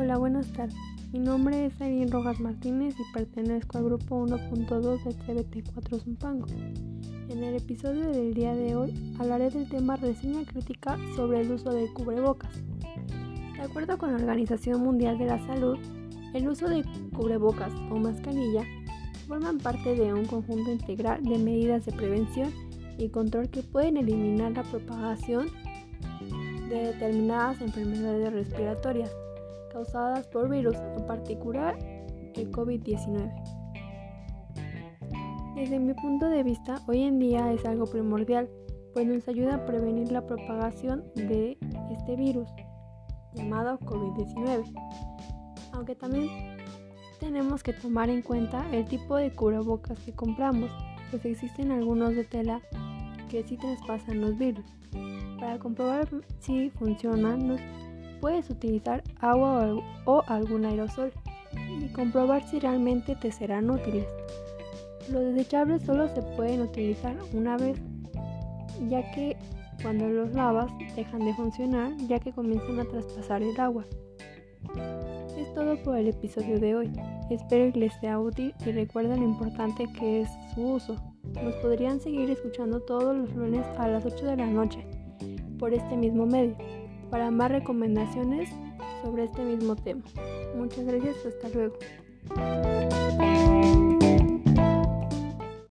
Hola, buenas tardes. Mi nombre es Aileen Rojas Martínez y pertenezco al grupo 1.2 de CBT4 Zumpango. En el episodio del día de hoy hablaré del tema reseña crítica sobre el uso de cubrebocas. De acuerdo con la Organización Mundial de la Salud, el uso de cubrebocas o mascarilla forman parte de un conjunto integral de medidas de prevención y control que pueden eliminar la propagación de determinadas enfermedades respiratorias causadas por virus, en particular el COVID-19. Desde mi punto de vista, hoy en día es algo primordial, pues nos ayuda a prevenir la propagación de este virus llamado COVID-19. Aunque también tenemos que tomar en cuenta el tipo de cubrebocas que compramos, pues existen algunos de tela que sí traspasan los virus. Para comprobar si funcionan, puedes utilizar agua o algún aerosol y comprobar si realmente te serán útiles. Los desechables solo se pueden utilizar una vez, ya que cuando los lavas dejan de funcionar ya que comienzan a traspasar el agua. Es todo por el episodio de hoy. Espero que les sea útil y recuerden lo importante que es su uso. Nos podrían seguir escuchando todos los lunes a las 8 de la noche por este mismo medio para más recomendaciones sobre este mismo tema. Muchas gracias, hasta luego.